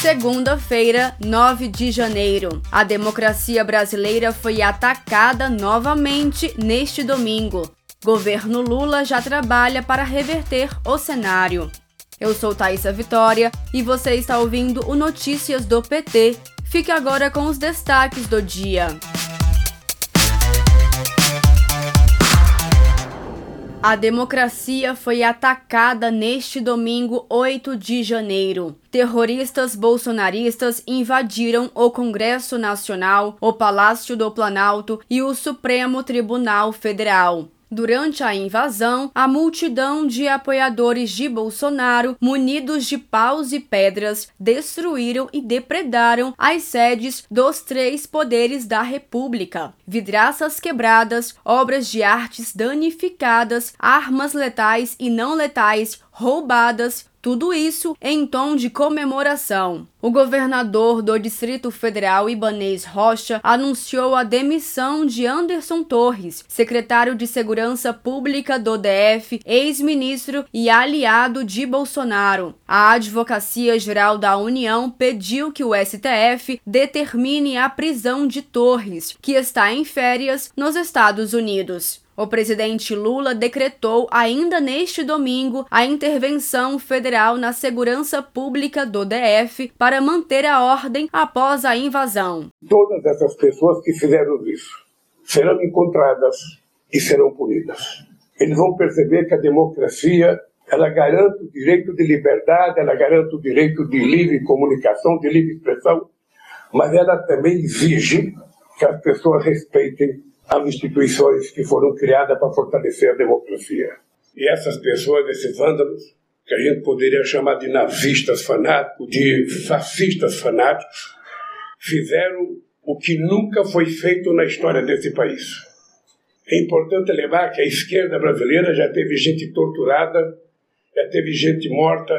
Segunda-feira, 9 de janeiro. A democracia brasileira foi atacada novamente neste domingo. Governo Lula já trabalha para reverter o cenário. Eu sou Thaisa Vitória e você está ouvindo o Notícias do PT. Fique agora com os destaques do dia. A democracia foi atacada neste domingo 8 de janeiro. Terroristas bolsonaristas invadiram o Congresso Nacional, o Palácio do Planalto e o Supremo Tribunal Federal. Durante a invasão, a multidão de apoiadores de Bolsonaro, munidos de paus e pedras, destruíram e depredaram as sedes dos três poderes da República. Vidraças quebradas, obras de artes danificadas, armas letais e não letais roubadas, tudo isso em tom de comemoração. O governador do Distrito Federal, Ibanês Rocha, anunciou a demissão de Anderson Torres, secretário de Segurança Pública do DF, ex-ministro e aliado de Bolsonaro. A Advocacia Geral da União pediu que o STF determine a prisão de Torres, que está em férias nos Estados Unidos. O presidente Lula decretou ainda neste domingo a intervenção federal na segurança pública do DF para manter a ordem após a invasão. Todas essas pessoas que fizeram isso serão encontradas e serão punidas. Eles vão perceber que a democracia ela garante o direito de liberdade, ela garante o direito de livre comunicação, de livre expressão, mas ela também exige que as pessoas respeitem as instituições que foram criadas para fortalecer a democracia. E essas pessoas, esses vândalos, que a gente poderia chamar de nazistas fanáticos, de fascistas fanáticos, fizeram o que nunca foi feito na história desse país. É importante lembrar que a esquerda brasileira já teve gente torturada, já teve gente morta,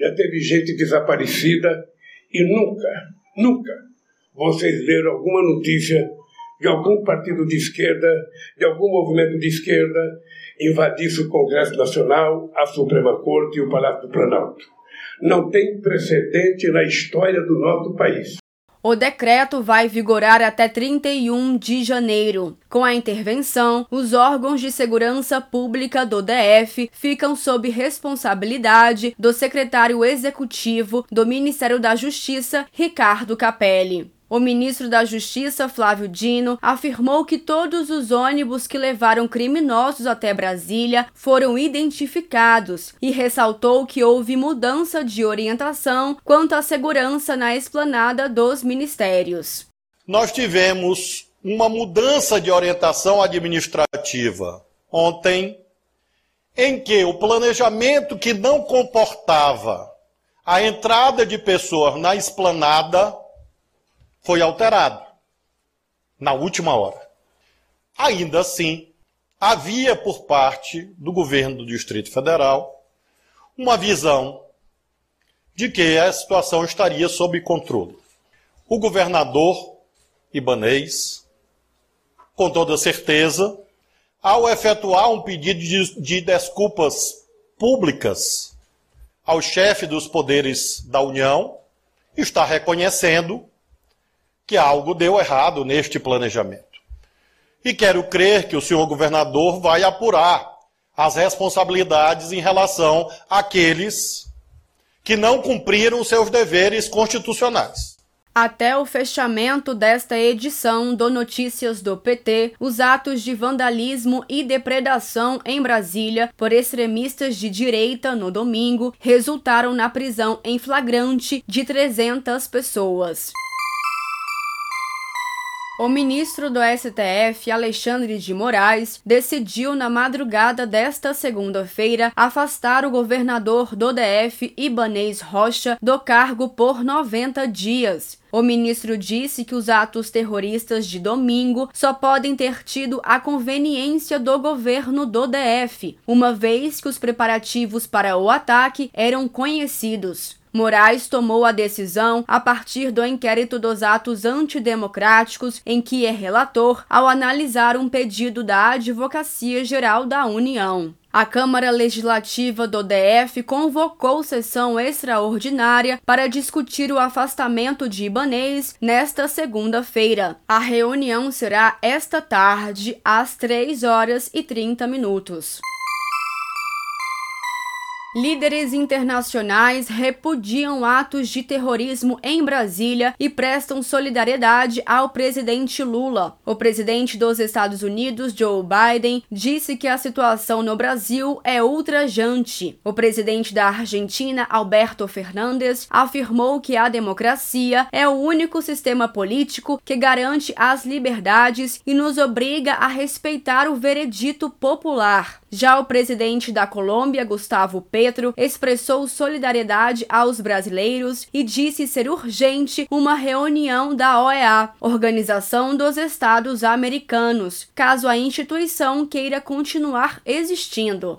já teve gente desaparecida e nunca, nunca vocês leram alguma notícia de algum partido de esquerda, de algum movimento de esquerda, invadisse o Congresso Nacional, a Suprema Corte e o Palácio do Planalto. Não tem precedente na história do nosso país. O decreto vai vigorar até 31 de janeiro. Com a intervenção, os órgãos de segurança pública do DF ficam sob responsabilidade do secretário executivo do Ministério da Justiça, Ricardo Capelli. O ministro da Justiça, Flávio Dino, afirmou que todos os ônibus que levaram criminosos até Brasília foram identificados e ressaltou que houve mudança de orientação quanto à segurança na esplanada dos ministérios. Nós tivemos uma mudança de orientação administrativa ontem, em que o planejamento que não comportava a entrada de pessoas na esplanada foi alterado na última hora. Ainda assim, havia por parte do governo do Distrito Federal uma visão de que a situação estaria sob controle. O governador Ibanês, com toda certeza, ao efetuar um pedido de, de desculpas públicas ao chefe dos poderes da União, está reconhecendo que algo deu errado neste planejamento. E quero crer que o senhor governador vai apurar as responsabilidades em relação àqueles que não cumpriram seus deveres constitucionais. Até o fechamento desta edição do Notícias do PT, os atos de vandalismo e depredação em Brasília por extremistas de direita no domingo resultaram na prisão em flagrante de 300 pessoas. O ministro do STF, Alexandre de Moraes, decidiu na madrugada desta segunda-feira afastar o governador do DF, Ibanês Rocha, do cargo por 90 dias. O ministro disse que os atos terroristas de domingo só podem ter tido a conveniência do governo do DF, uma vez que os preparativos para o ataque eram conhecidos. Moraes tomou a decisão a partir do inquérito dos atos antidemocráticos em que é relator ao analisar um pedido da Advocacia Geral da União. A Câmara Legislativa do DF convocou sessão extraordinária para discutir o afastamento de Ibanês nesta segunda-feira. A reunião será esta tarde, às 3 horas e 30 minutos. Líderes internacionais repudiam atos de terrorismo em Brasília e prestam solidariedade ao presidente Lula. O presidente dos Estados Unidos, Joe Biden, disse que a situação no Brasil é ultrajante. O presidente da Argentina, Alberto Fernandes, afirmou que a democracia é o único sistema político que garante as liberdades e nos obriga a respeitar o veredito popular. Já o presidente da Colômbia, Gustavo Petro, expressou solidariedade aos brasileiros e disse ser urgente uma reunião da OEA, Organização dos Estados Americanos, caso a instituição queira continuar existindo.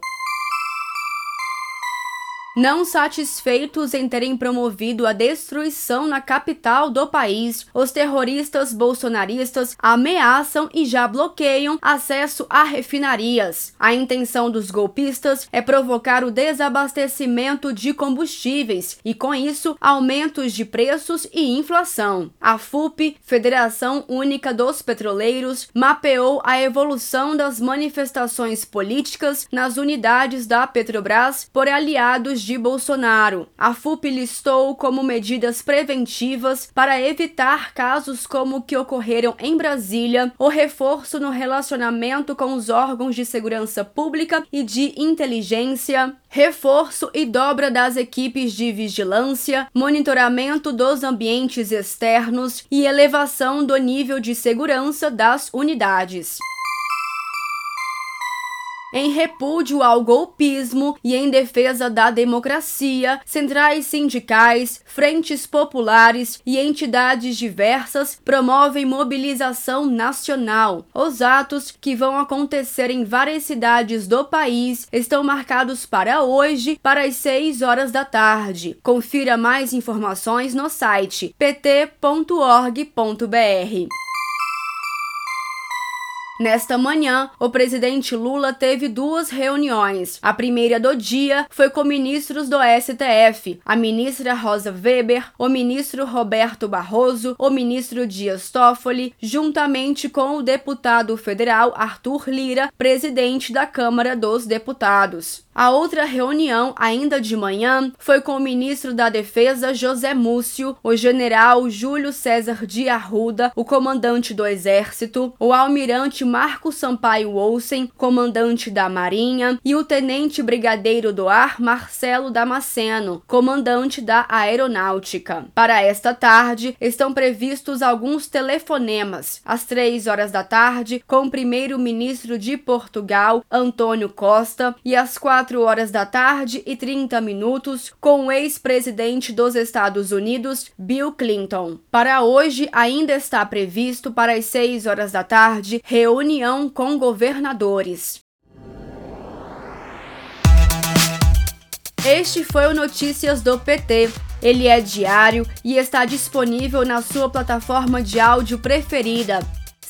Não satisfeitos em terem promovido a destruição na capital do país, os terroristas bolsonaristas ameaçam e já bloqueiam acesso a refinarias. A intenção dos golpistas é provocar o desabastecimento de combustíveis e, com isso, aumentos de preços e inflação. A FUP, Federação Única dos Petroleiros, mapeou a evolução das manifestações políticas nas unidades da Petrobras por aliados de Bolsonaro. A FUP listou como medidas preventivas para evitar casos como o que ocorreram em Brasília o reforço no relacionamento com os órgãos de segurança pública e de inteligência, reforço e dobra das equipes de vigilância, monitoramento dos ambientes externos e elevação do nível de segurança das unidades em repúdio ao golpismo e em defesa da democracia, centrais sindicais, frentes populares e entidades diversas promovem mobilização nacional. Os atos, que vão acontecer em várias cidades do país, estão marcados para hoje, para as 6 horas da tarde. Confira mais informações no site pt.org.br. Nesta manhã, o presidente Lula teve duas reuniões. A primeira do dia foi com ministros do STF, a ministra Rosa Weber, o ministro Roberto Barroso, o ministro Dias Toffoli, juntamente com o deputado federal Arthur Lira, presidente da Câmara dos Deputados. A outra reunião, ainda de manhã, foi com o ministro da Defesa José Múcio, o general Júlio César de Arruda, o comandante do Exército, o almirante Marco Sampaio Olsen, comandante da Marinha, e o tenente brigadeiro do ar Marcelo Damasceno, comandante da Aeronáutica. Para esta tarde, estão previstos alguns telefonemas. Às três horas da tarde, com o primeiro-ministro de Portugal, Antônio Costa, e às quatro 4 horas da tarde e 30 minutos com o ex-presidente dos Estados Unidos, Bill Clinton. Para hoje, ainda está previsto para as 6 horas da tarde reunião com governadores. Este foi o Notícias do PT. Ele é diário e está disponível na sua plataforma de áudio preferida.